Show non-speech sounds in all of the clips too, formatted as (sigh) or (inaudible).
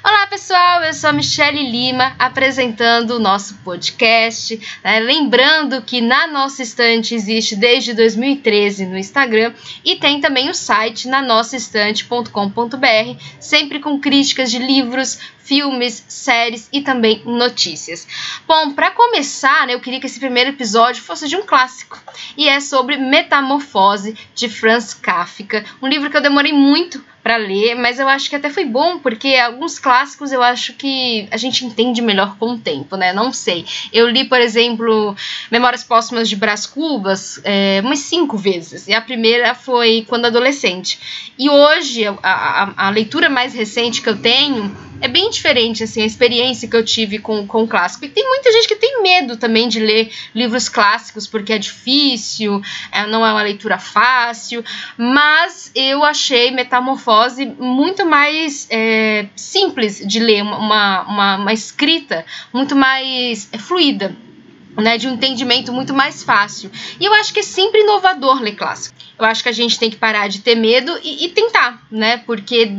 Olá pessoal, eu sou a Michelle Lima apresentando o nosso podcast. Né? Lembrando que na nossa estante existe desde 2013 no Instagram e tem também o site na nossaestante.com.br, sempre com críticas de livros, filmes, séries e também notícias. Bom, para começar, né, eu queria que esse primeiro episódio fosse de um clássico e é sobre Metamorfose de Franz Kafka, um livro que eu demorei muito para ler, mas eu acho que até foi bom, porque alguns clássicos eu acho que a gente entende melhor com o tempo, né? Não sei. Eu li, por exemplo, Memórias Póstumas de Brás Cubas é, umas cinco vezes, e a primeira foi quando adolescente. E hoje, a, a, a leitura mais recente que eu tenho é bem diferente, assim, a experiência que eu tive com, com o clássico. E tem muita gente que tem medo também de ler livros clássicos, porque é difícil, é, não é uma leitura fácil, mas eu achei Metamorfose muito mais é, simples de ler, uma, uma, uma escrita muito mais é, fluida. Né, de um entendimento muito mais fácil. E eu acho que é sempre inovador ler clássico. Eu acho que a gente tem que parar de ter medo e, e tentar, né? Porque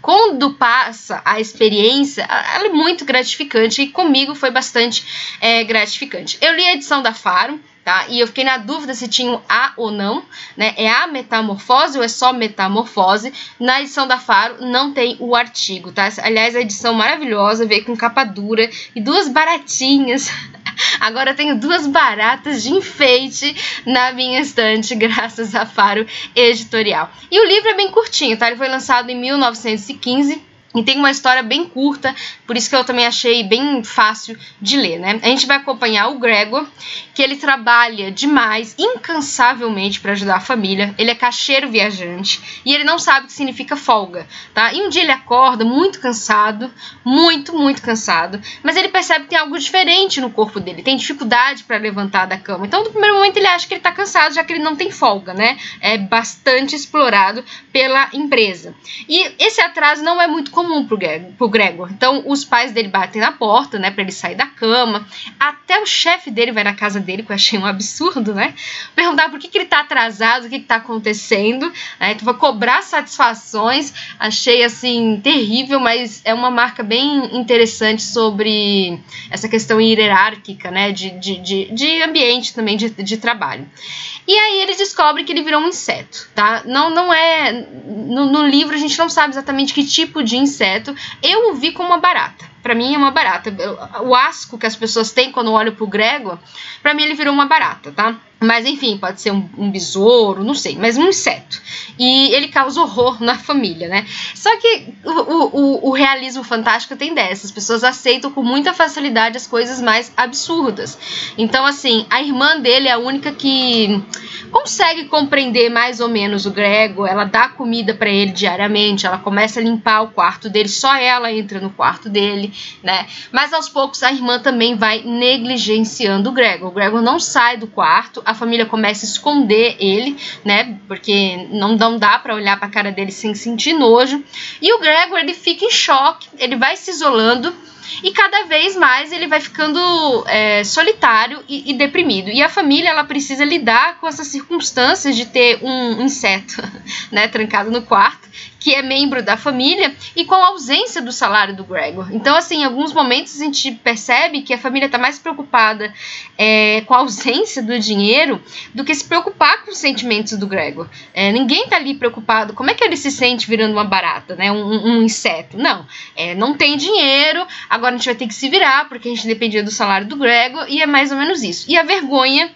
quando passa a experiência, ela é muito gratificante e comigo foi bastante é, gratificante. Eu li a edição da Faro, tá? E eu fiquei na dúvida se tinha um A ou não, né? É a metamorfose ou é só metamorfose? Na edição da Faro não tem o artigo, tá? Aliás, a edição maravilhosa, veio com capa dura e duas baratinhas Agora eu tenho duas baratas de enfeite na minha estante, (laughs) graças a Faro Editorial. E o livro é bem curtinho, tá? Ele foi lançado em 1915 e tem uma história bem curta, por isso que eu também achei bem fácil de ler, né? A gente vai acompanhar o Gregor, que ele trabalha demais, incansavelmente para ajudar a família. Ele é caixeiro viajante e ele não sabe o que significa folga, tá? E um dia ele acorda muito cansado, muito, muito cansado, mas ele percebe que tem algo diferente no corpo dele, tem dificuldade para levantar da cama. Então, no primeiro momento ele acha que ele tá cansado, já que ele não tem folga, né? É bastante explorado pela empresa. E esse atraso não é muito comum comum pro, pro Gregor. Então, os pais dele batem na porta, né, pra ele sair da cama. Até o chefe dele vai na casa dele, que eu achei um absurdo, né? Perguntar por que, que ele tá atrasado, o que, que tá acontecendo. Né? Então, vai cobrar satisfações. Achei, assim, terrível, mas é uma marca bem interessante sobre essa questão hierárquica, né, de, de, de, de ambiente também, de, de trabalho. E aí ele descobre que ele virou um inseto, tá? Não, não é. No, no livro a gente não sabe exatamente que tipo de inseto. Eu o vi como uma barata. Para mim é uma barata. O asco que as pessoas têm quando olham pro Gregor, para mim ele virou uma barata, tá? Mas enfim, pode ser um, um, besouro, não sei, mas um inseto. E ele causa horror na família, né? Só que o, o, o realismo fantástico tem dessas. As pessoas aceitam com muita facilidade as coisas mais absurdas. Então, assim, a irmã dele é a única que consegue compreender mais ou menos o Grego. Ela dá comida para ele diariamente, ela começa a limpar o quarto dele, só ela entra no quarto dele, né? Mas aos poucos a irmã também vai negligenciando o Grego. O Grego não sai do quarto a família começa a esconder ele, né? Porque não, não dá para olhar para a cara dele sem sentir nojo. E o Gregor ele fica em choque, ele vai se isolando e cada vez mais ele vai ficando é, solitário e, e, deprimido. E a família ela precisa lidar com essas circunstâncias de ter um inseto (laughs) né, trancado no quarto que é membro da família e com a ausência do salário do Gregor. Então, assim, em alguns momentos a gente percebe que a família está mais preocupada é, com a ausência do dinheiro do que se preocupar com os sentimentos do Gregor. É, ninguém está ali preocupado como é que ele se sente virando uma barata, né? Um, um inseto. Não, é, não tem dinheiro, agora a gente vai ter que se virar porque a gente dependia do salário do Gregor e é mais ou menos isso. E a vergonha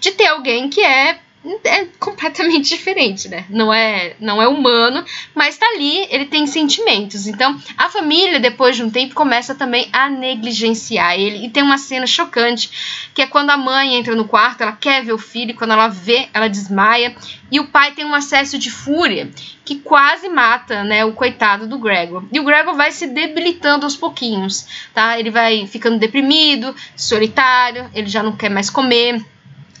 de ter alguém que é é completamente (laughs) diferente, né? Não é, não é humano, mas tá ali, ele tem sentimentos. Então, a família, depois de um tempo, começa também a negligenciar ele. E tem uma cena chocante, que é quando a mãe entra no quarto, ela quer ver o filho, e quando ela vê, ela desmaia. E o pai tem um acesso de fúria que quase mata, né, o coitado do Gregor. E o Gregor vai se debilitando aos pouquinhos, tá? Ele vai ficando deprimido, solitário, ele já não quer mais comer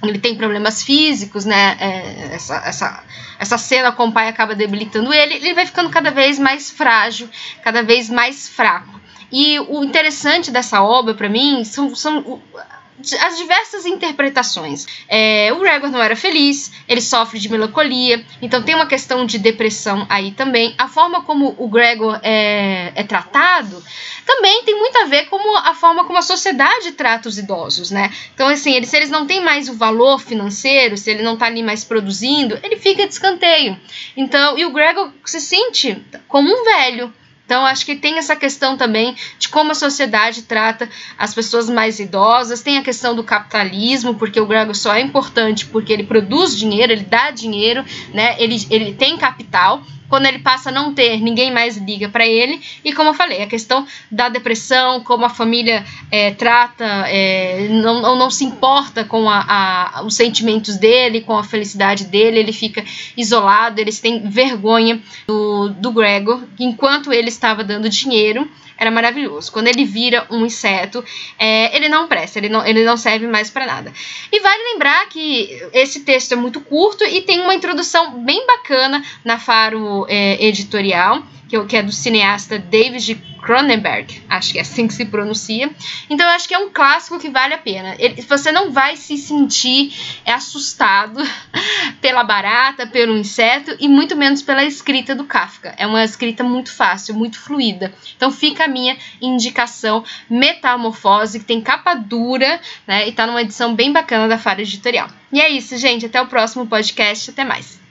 ele tem problemas físicos, né? É, essa, essa, essa cena com o pai acaba debilitando ele, ele vai ficando cada vez mais frágil, cada vez mais fraco. E o interessante dessa obra, para mim, são, são as diversas interpretações. É, o Gregor não era feliz, ele sofre de melancolia, então tem uma questão de depressão aí também. A forma como o Gregor é, é tratado também tem muito a ver com a forma como a sociedade trata os idosos, né? Então, assim, eles, se eles não têm mais o valor financeiro, se ele não tá ali mais produzindo, ele fica de escanteio. Então, e o Gregor se sente como um velho. Então, acho que tem essa questão também de como a sociedade trata as pessoas mais idosas, tem a questão do capitalismo, porque o Gregor só é importante porque ele produz dinheiro, ele dá dinheiro, né? ele, ele tem capital, quando ele passa a não ter, ninguém mais liga para ele. E como eu falei, a questão da depressão, como a família é, trata, é, não, não se importa com a, a, os sentimentos dele, com a felicidade dele, ele fica isolado, eles têm vergonha do, do Gregor, enquanto ele estava dando dinheiro era maravilhoso. Quando ele vira um inseto, é, ele não presta, ele não, ele não serve mais para nada. E vale lembrar que esse texto é muito curto e tem uma introdução bem bacana na Faro é, Editorial que é do cineasta David Cronenberg, acho que é assim que se pronuncia. Então eu acho que é um clássico que vale a pena. Ele, você não vai se sentir assustado (laughs) pela barata, pelo inseto e muito menos pela escrita do Kafka. É uma escrita muito fácil, muito fluida. Então fica a minha indicação Metamorfose, que tem capa dura, né? E tá numa edição bem bacana da Fara Editorial. E é isso, gente. Até o próximo podcast. Até mais.